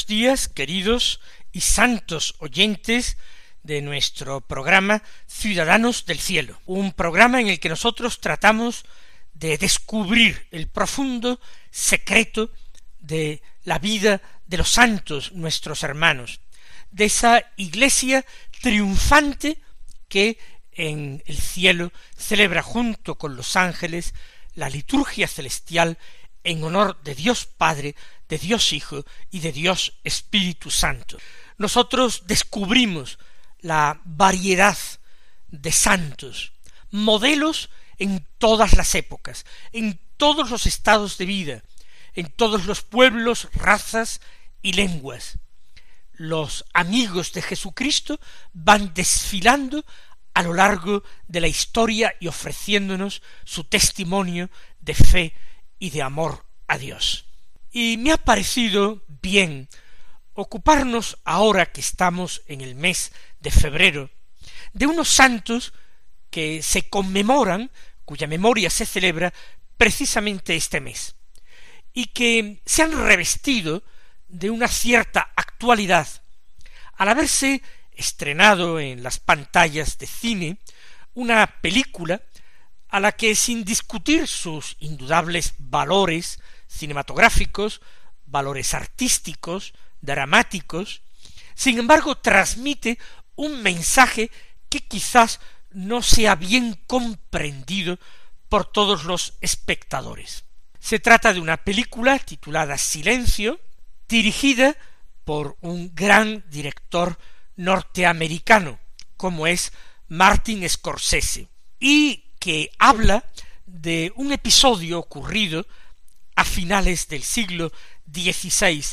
Buenos días, queridos y santos oyentes de nuestro programa Ciudadanos del Cielo, un programa en el que nosotros tratamos de descubrir el profundo secreto de la vida de los santos, nuestros hermanos, de esa iglesia triunfante que en el cielo celebra junto con los ángeles la liturgia celestial en honor de Dios Padre, de Dios Hijo y de Dios Espíritu Santo. Nosotros descubrimos la variedad de santos, modelos en todas las épocas, en todos los estados de vida, en todos los pueblos, razas y lenguas. Los amigos de Jesucristo van desfilando a lo largo de la historia y ofreciéndonos su testimonio de fe y de amor a Dios. Y me ha parecido bien ocuparnos ahora que estamos en el mes de febrero de unos santos que se conmemoran, cuya memoria se celebra precisamente este mes, y que se han revestido de una cierta actualidad al haberse estrenado en las pantallas de cine una película a la que sin discutir sus indudables valores cinematográficos, valores artísticos, dramáticos, sin embargo transmite un mensaje que quizás no sea bien comprendido por todos los espectadores. Se trata de una película titulada Silencio, dirigida por un gran director norteamericano, como es Martin Scorsese, y que habla de un episodio ocurrido a finales del siglo XVI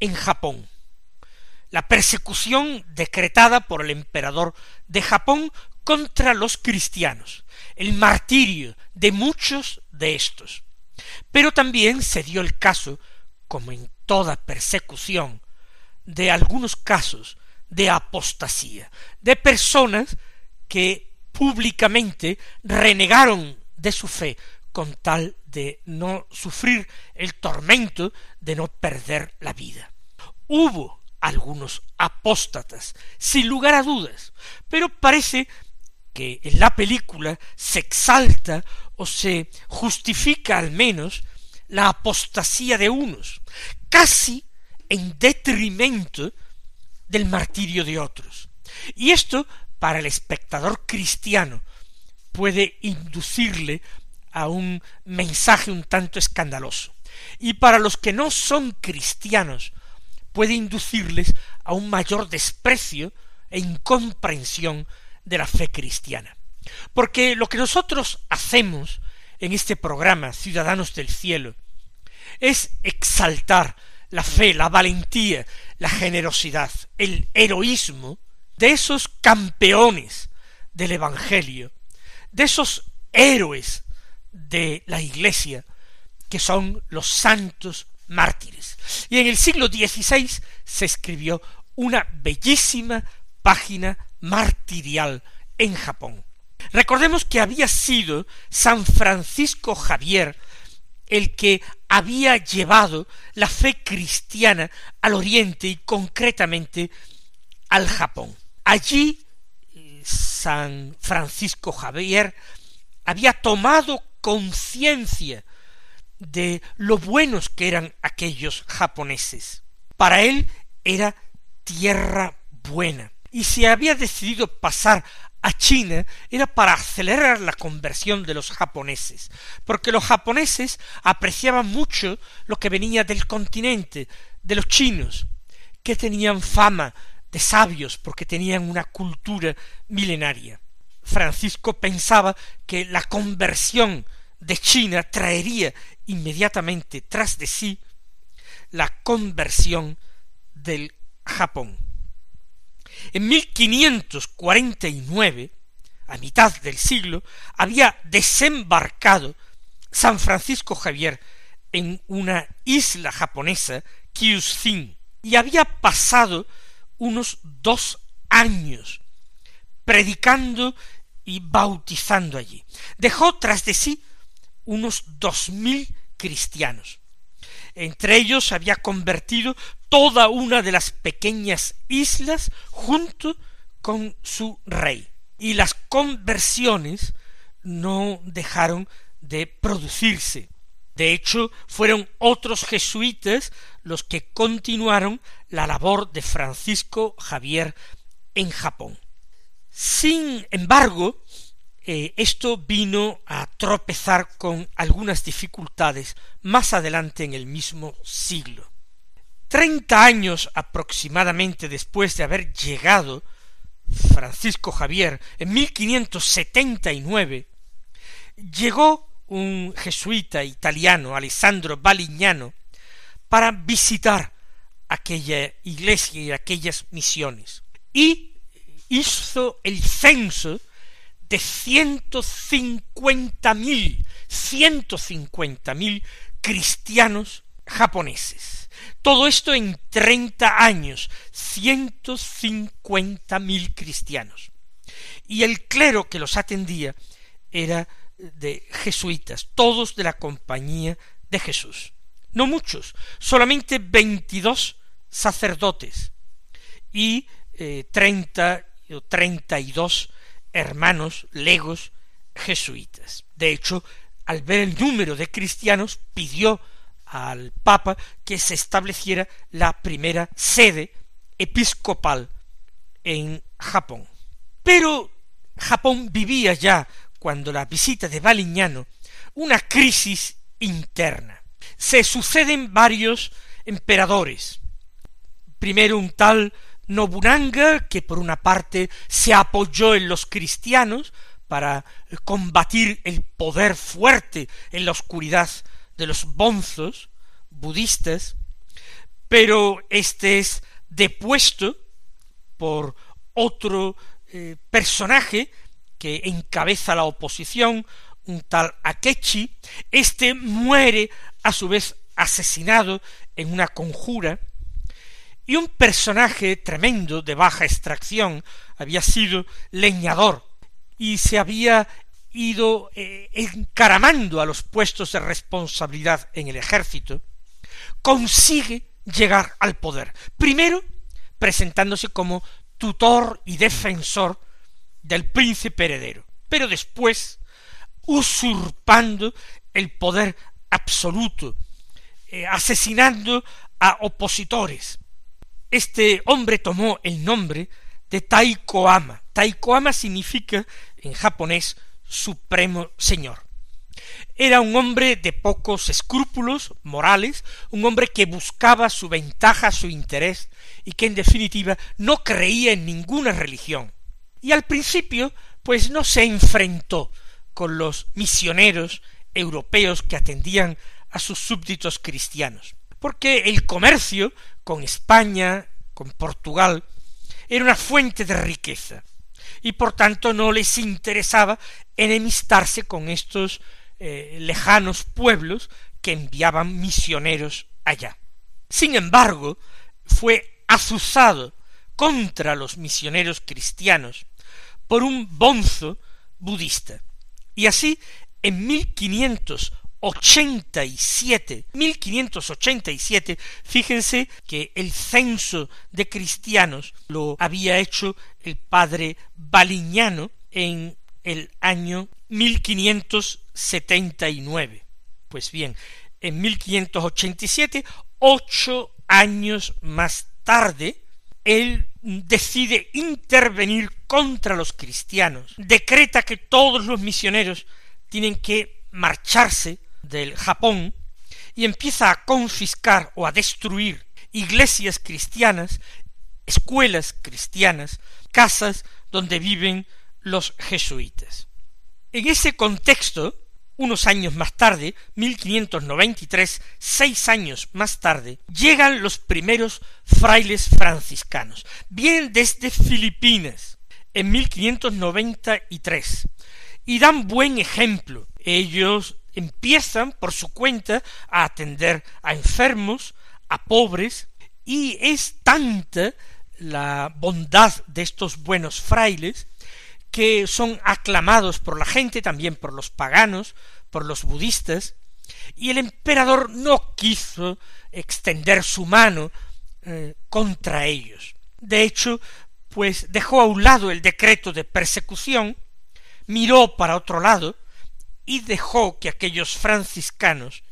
en Japón. La persecución decretada por el emperador de Japón contra los cristianos, el martirio de muchos de estos. Pero también se dio el caso, como en toda persecución, de algunos casos de apostasía, de personas que públicamente renegaron de su fe con tal de no sufrir el tormento de no perder la vida. Hubo algunos apóstatas, sin lugar a dudas, pero parece que en la película se exalta o se justifica al menos la apostasía de unos, casi en detrimento del martirio de otros. Y esto para el espectador cristiano puede inducirle a un mensaje un tanto escandaloso. Y para los que no son cristianos puede inducirles a un mayor desprecio e incomprensión de la fe cristiana. Porque lo que nosotros hacemos en este programa Ciudadanos del Cielo es exaltar la fe, la valentía, la generosidad, el heroísmo de esos campeones del Evangelio, de esos héroes de la Iglesia, que son los santos mártires. Y en el siglo XVI se escribió una bellísima página martirial en Japón. Recordemos que había sido San Francisco Javier el que había llevado la fe cristiana al oriente y concretamente al Japón. Allí San Francisco Javier había tomado conciencia de lo buenos que eran aquellos japoneses. Para él era tierra buena y se había decidido pasar a China era para acelerar la conversión de los japoneses, porque los japoneses apreciaban mucho lo que venía del continente, de los chinos, que tenían fama de sabios porque tenían una cultura milenaria. Francisco pensaba que la conversión de China traería inmediatamente tras de sí la conversión del Japón. En 1549, a mitad del siglo, había desembarcado San Francisco Javier en una isla japonesa, Kyushin, y había pasado unos dos años predicando y bautizando allí. Dejó tras de sí unos dos mil cristianos. Entre ellos había convertido toda una de las pequeñas islas junto con su rey. Y las conversiones no dejaron de producirse. De hecho, fueron otros jesuitas los que continuaron la labor de Francisco Javier en Japón. Sin embargo, eh, esto vino a tropezar con algunas dificultades más adelante en el mismo siglo. Treinta años aproximadamente después de haber llegado Francisco Javier en 1579, llegó un jesuita italiano, Alessandro Balignano, para visitar aquella iglesia y aquellas misiones. Y hizo el censo de ciento cincuenta mil, ciento cincuenta mil cristianos japoneses. Todo esto en treinta años, ciento cincuenta mil cristianos. Y el clero que los atendía era de jesuitas, todos de la compañía de Jesús. No muchos, solamente veintidós sacerdotes y eh, treinta o treinta y dos hermanos legos jesuitas. De hecho, al ver el número de cristianos, pidió al Papa que se estableciera la primera sede episcopal en Japón. Pero Japón vivía ya cuando la visita de Baliñano, una crisis interna. Se suceden varios emperadores. Primero un tal Nobunaga, que por una parte se apoyó en los cristianos para combatir el poder fuerte en la oscuridad de los bonzos budistas, pero este es depuesto por otro eh, personaje que encabeza la oposición, un tal Akechi, este muere a su vez asesinado en una conjura, y un personaje tremendo de baja extracción había sido leñador y se había ido eh, encaramando a los puestos de responsabilidad en el ejército, consigue llegar al poder. Primero, presentándose como tutor y defensor del príncipe heredero, pero después usurpando el poder absoluto, eh, asesinando a opositores. Este hombre tomó el nombre de Taikoama. Taikoama significa en japonés supremo señor. Era un hombre de pocos escrúpulos morales, un hombre que buscaba su ventaja, su interés, y que en definitiva no creía en ninguna religión, y al principio pues no se enfrentó con los misioneros europeos que atendían a sus súbditos cristianos, porque el comercio con España, con Portugal, era una fuente de riqueza, y por tanto no les interesaba enemistarse con estos eh, lejanos pueblos que enviaban misioneros allá. Sin embargo, fue azuzado contra los misioneros cristianos por un bonzo budista. Y así, en 1587, 1587, fíjense que el censo de cristianos lo había hecho el padre Baliñano en el año 1579. Pues bien, en 1587, ocho años más tarde, el decide intervenir contra los cristianos, decreta que todos los misioneros tienen que marcharse del Japón y empieza a confiscar o a destruir iglesias cristianas, escuelas cristianas, casas donde viven los jesuitas. En ese contexto, unos años más tarde, 1593, seis años más tarde, llegan los primeros frailes franciscanos. Vienen desde Filipinas en 1593 y dan buen ejemplo. Ellos empiezan por su cuenta a atender a enfermos, a pobres, y es tanta la bondad de estos buenos frailes que son aclamados por la gente, también por los paganos, por los budistas, y el emperador no quiso extender su mano eh, contra ellos. De hecho, pues dejó a un lado el decreto de persecución, miró para otro lado y dejó que aquellos franciscanos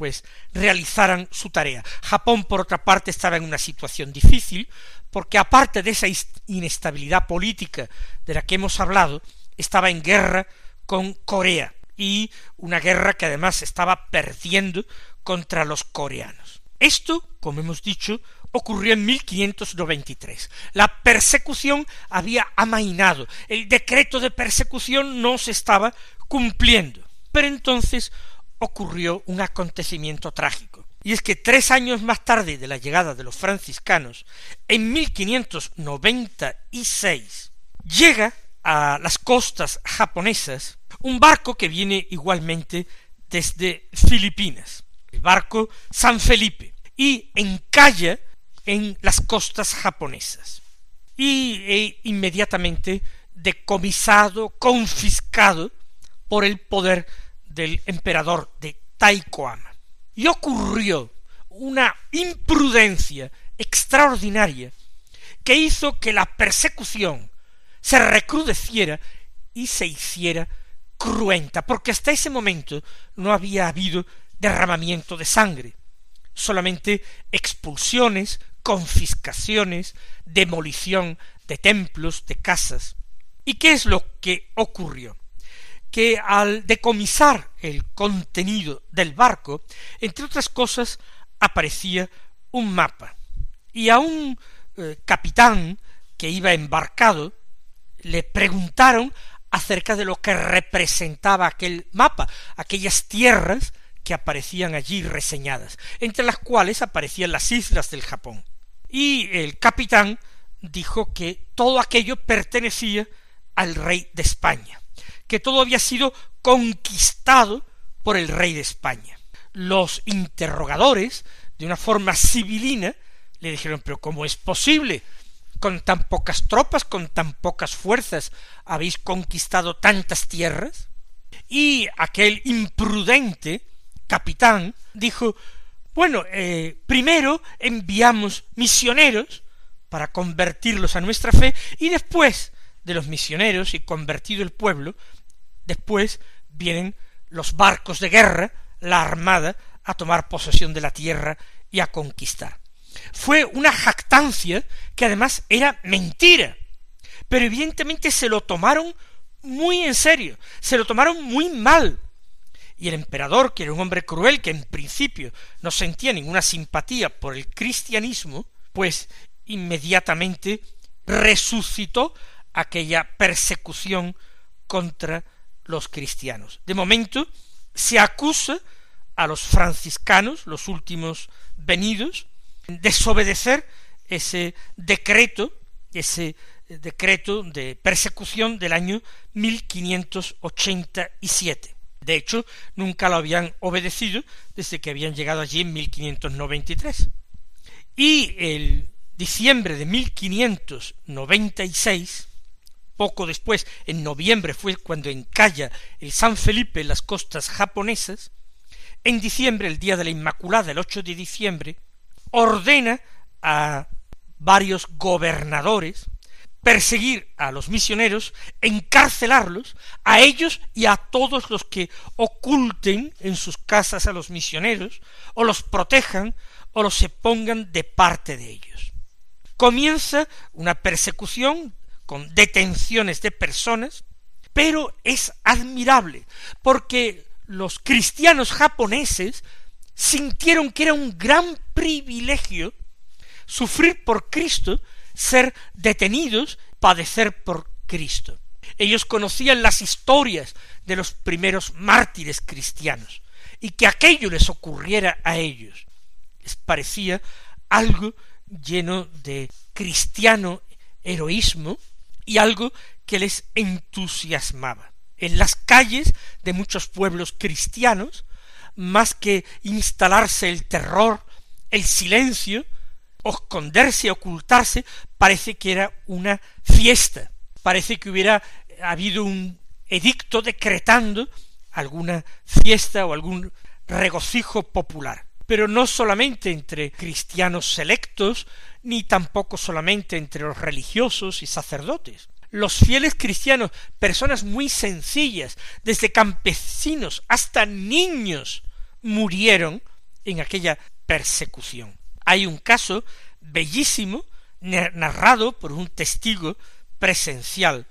pues realizaran su tarea. Japón, por otra parte, estaba en una situación difícil, porque aparte de esa inestabilidad política de la que hemos hablado, estaba en guerra con Corea, y una guerra que además estaba perdiendo contra los coreanos. Esto, como hemos dicho, ocurrió en 1593. La persecución había amainado, el decreto de persecución no se estaba cumpliendo. Pero entonces ocurrió un acontecimiento trágico. Y es que tres años más tarde de la llegada de los franciscanos, en 1596, llega a las costas japonesas un barco que viene igualmente desde Filipinas, el barco San Felipe, y encalla en las costas japonesas. Y e inmediatamente decomisado, confiscado por el poder del emperador de Taikoama. Y ocurrió una imprudencia extraordinaria que hizo que la persecución se recrudeciera y se hiciera cruenta, porque hasta ese momento no había habido derramamiento de sangre, solamente expulsiones, confiscaciones, demolición de templos, de casas. ¿Y qué es lo que ocurrió? Que al decomisar el contenido del barco, entre otras cosas, aparecía un mapa. Y a un eh, capitán que iba embarcado le preguntaron acerca de lo que representaba aquel mapa, aquellas tierras que aparecían allí reseñadas, entre las cuales aparecían las islas del Japón. Y el capitán dijo que todo aquello pertenecía al rey de España que todo había sido conquistado por el rey de España. Los interrogadores, de una forma civilina, le dijeron, pero ¿cómo es posible? Con tan pocas tropas, con tan pocas fuerzas, habéis conquistado tantas tierras. Y aquel imprudente capitán dijo, bueno, eh, primero enviamos misioneros para convertirlos a nuestra fe y después de los misioneros y convertido el pueblo, Después vienen los barcos de guerra, la armada, a tomar posesión de la tierra y a conquistar. Fue una jactancia que además era mentira, pero evidentemente se lo tomaron muy en serio, se lo tomaron muy mal. Y el emperador, que era un hombre cruel, que en principio no sentía ninguna simpatía por el cristianismo, pues inmediatamente resucitó aquella persecución contra los cristianos. De momento se acusa a los franciscanos, los últimos venidos, desobedecer ese decreto, ese decreto de persecución del año 1587. De hecho, nunca lo habían obedecido desde que habían llegado allí en 1593. Y el diciembre de 1596, poco después, en noviembre fue cuando encalla el San Felipe en las costas japonesas, en diciembre, el día de la Inmaculada, el 8 de diciembre, ordena a varios gobernadores perseguir a los misioneros, encarcelarlos, a ellos y a todos los que oculten en sus casas a los misioneros, o los protejan, o los se pongan de parte de ellos. Comienza una persecución con detenciones de personas, pero es admirable porque los cristianos japoneses sintieron que era un gran privilegio sufrir por Cristo, ser detenidos, padecer por Cristo. Ellos conocían las historias de los primeros mártires cristianos, y que aquello les ocurriera a ellos les parecía algo lleno de cristiano heroísmo y algo que les entusiasmaba. En las calles de muchos pueblos cristianos, más que instalarse el terror, el silencio, esconderse, ocultarse, parece que era una fiesta, parece que hubiera habido un edicto decretando alguna fiesta o algún regocijo popular. Pero no solamente entre cristianos selectos, ni tampoco solamente entre los religiosos y sacerdotes. Los fieles cristianos, personas muy sencillas, desde campesinos hasta niños, murieron en aquella persecución. Hay un caso bellísimo narrado por un testigo presencial.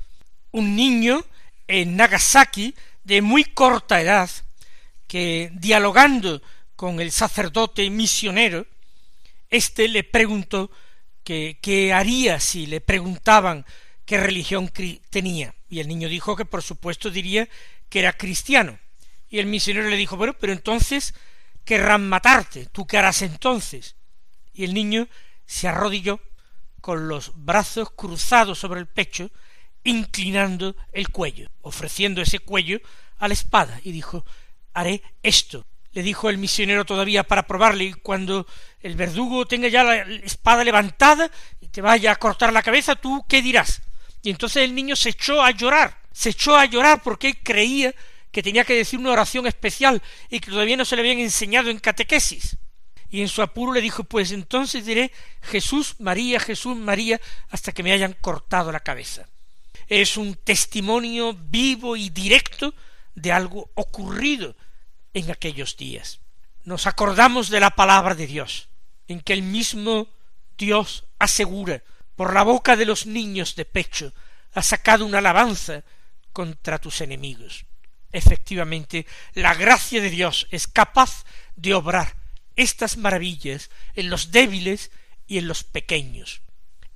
Un niño en Nagasaki de muy corta edad que dialogando con el sacerdote misionero, éste le preguntó que qué haría si le preguntaban qué religión tenía. Y el niño dijo que por supuesto diría que era cristiano. Y el misionero le dijo, bueno, pero entonces querrán matarte, ¿tú qué harás entonces? Y el niño se arrodilló con los brazos cruzados sobre el pecho, inclinando el cuello, ofreciendo ese cuello a la espada, y dijo haré esto. Le dijo el misionero todavía para probarle, y cuando el verdugo tenga ya la espada levantada y te vaya a cortar la cabeza, ¿tú qué dirás? Y entonces el niño se echó a llorar, se echó a llorar porque creía que tenía que decir una oración especial y que todavía no se le habían enseñado en catequesis. Y en su apuro le dijo, pues entonces diré Jesús, María, Jesús, María, hasta que me hayan cortado la cabeza. Es un testimonio vivo y directo de algo ocurrido en aquellos días. Nos acordamos de la palabra de Dios, en que el mismo Dios asegura, por la boca de los niños de pecho, ha sacado una alabanza contra tus enemigos. Efectivamente, la gracia de Dios es capaz de obrar estas maravillas en los débiles y en los pequeños.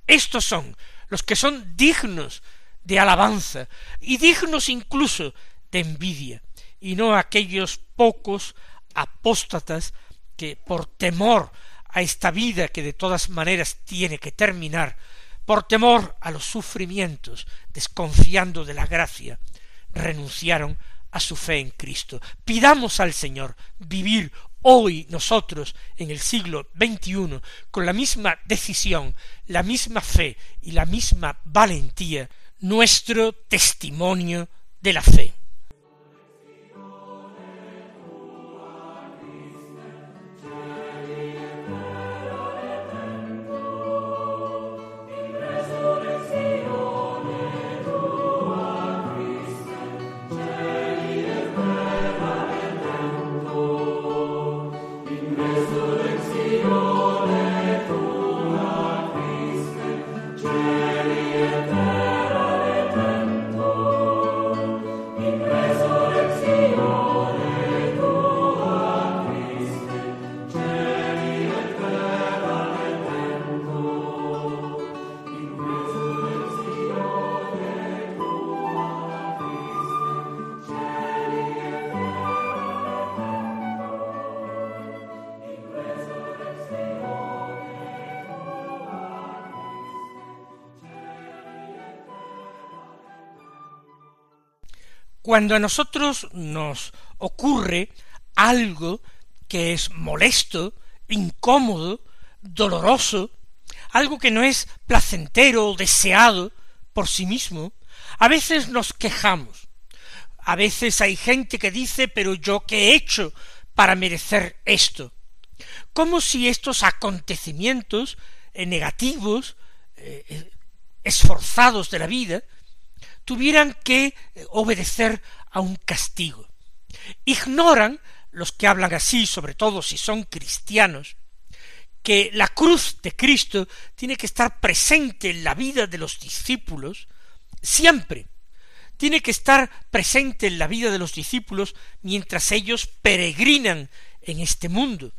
Estos son los que son dignos de alabanza y dignos incluso de envidia, y no aquellos pocos apóstatas que por temor a esta vida que de todas maneras tiene que terminar, por temor a los sufrimientos, desconfiando de la gracia, renunciaron a su fe en Cristo. Pidamos al Señor vivir hoy nosotros en el siglo XXI con la misma decisión, la misma fe y la misma valentía, nuestro testimonio de la fe. Cuando a nosotros nos ocurre algo que es molesto, incómodo, doloroso, algo que no es placentero o deseado por sí mismo, a veces nos quejamos. A veces hay gente que dice, pero yo qué he hecho para merecer esto. Como si estos acontecimientos eh, negativos, eh, eh, esforzados de la vida, tuvieran que eh, obedecer a un castigo. Ignoran los que hablan así, sobre todo si son cristianos, que la cruz de Cristo tiene que estar presente en la vida de los discípulos siempre. Tiene que estar presente en la vida de los discípulos mientras ellos peregrinan en este mundo.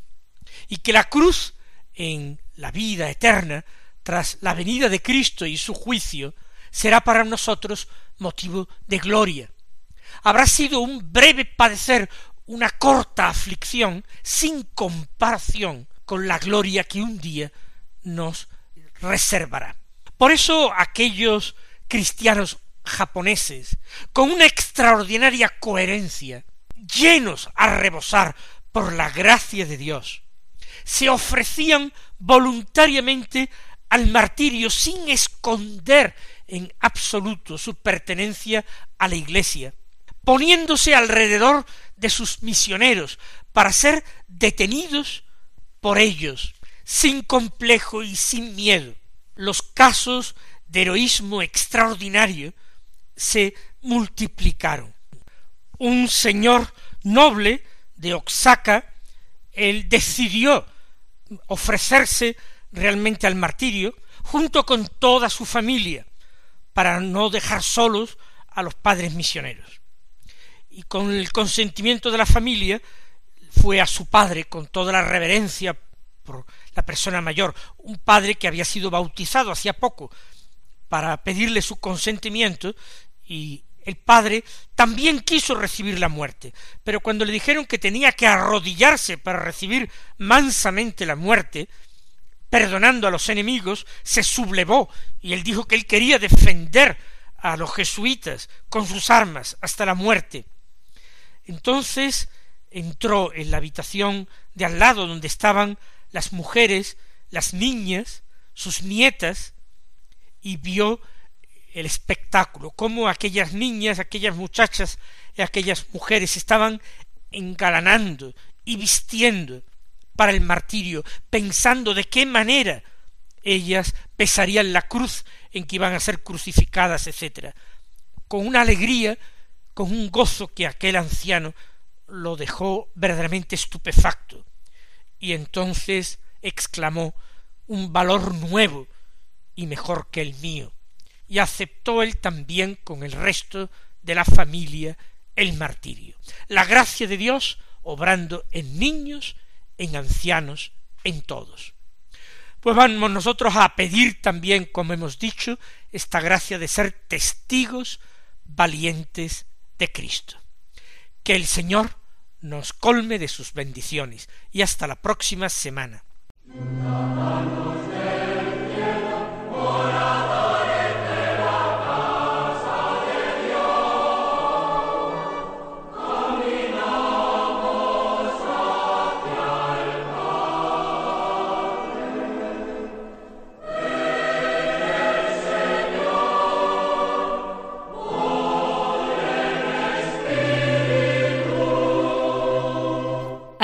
Y que la cruz en la vida eterna, tras la venida de Cristo y su juicio, será para nosotros motivo de gloria. Habrá sido un breve padecer, una corta aflicción, sin comparación con la gloria que un día nos reservará. Por eso aquellos cristianos japoneses, con una extraordinaria coherencia, llenos a rebosar por la gracia de Dios, se ofrecían voluntariamente al martirio sin esconder en absoluto su pertenencia a la Iglesia, poniéndose alrededor de sus misioneros para ser detenidos por ellos, sin complejo y sin miedo. Los casos de heroísmo extraordinario se multiplicaron. Un señor noble de Oaxaca, él decidió ofrecerse realmente al martirio junto con toda su familia para no dejar solos a los padres misioneros. Y con el consentimiento de la familia fue a su padre con toda la reverencia por la persona mayor, un padre que había sido bautizado hacía poco, para pedirle su consentimiento y el padre también quiso recibir la muerte, pero cuando le dijeron que tenía que arrodillarse para recibir mansamente la muerte, perdonando a los enemigos, se sublevó y él dijo que él quería defender a los jesuitas con sus armas hasta la muerte. Entonces entró en la habitación de al lado donde estaban las mujeres, las niñas, sus nietas, y vio el espectáculo, cómo aquellas niñas, aquellas muchachas y aquellas mujeres estaban engalanando y vistiendo para el martirio, pensando de qué manera ellas pesarían la cruz en que iban a ser crucificadas, etc. Con una alegría, con un gozo que aquel anciano lo dejó verdaderamente estupefacto. Y entonces exclamó un valor nuevo y mejor que el mío. Y aceptó él también con el resto de la familia el martirio. La gracia de Dios obrando en niños, en ancianos, en todos. Pues vamos nosotros a pedir también, como hemos dicho, esta gracia de ser testigos valientes de Cristo. Que el Señor nos colme de sus bendiciones y hasta la próxima semana.